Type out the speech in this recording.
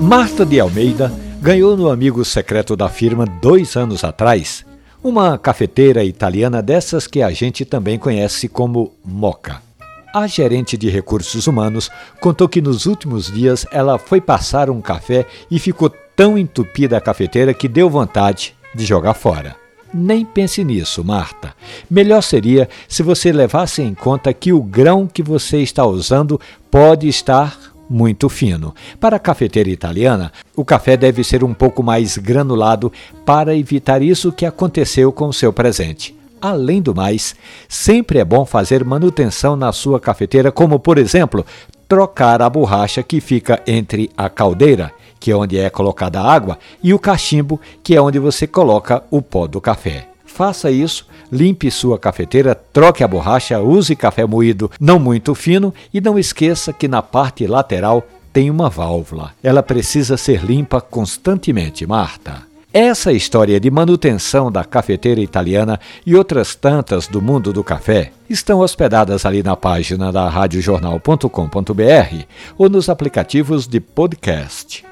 Marta de Almeida ganhou no amigo secreto da firma dois anos atrás uma cafeteira italiana dessas que a gente também conhece como Moca. A gerente de recursos humanos contou que nos últimos dias ela foi passar um café e ficou tão entupida a cafeteira que deu vontade de jogar fora. Nem pense nisso, Marta. Melhor seria se você levasse em conta que o grão que você está usando pode estar muito fino. Para a cafeteira italiana, o café deve ser um pouco mais granulado para evitar isso que aconteceu com o seu presente. Além do mais, sempre é bom fazer manutenção na sua cafeteira, como por exemplo, trocar a borracha que fica entre a caldeira que é onde é colocada a água, e o cachimbo, que é onde você coloca o pó do café. Faça isso, limpe sua cafeteira, troque a borracha, use café moído não muito fino e não esqueça que na parte lateral tem uma válvula. Ela precisa ser limpa constantemente, Marta. Essa história de manutenção da cafeteira italiana e outras tantas do mundo do café estão hospedadas ali na página da radiojornal.com.br ou nos aplicativos de podcast.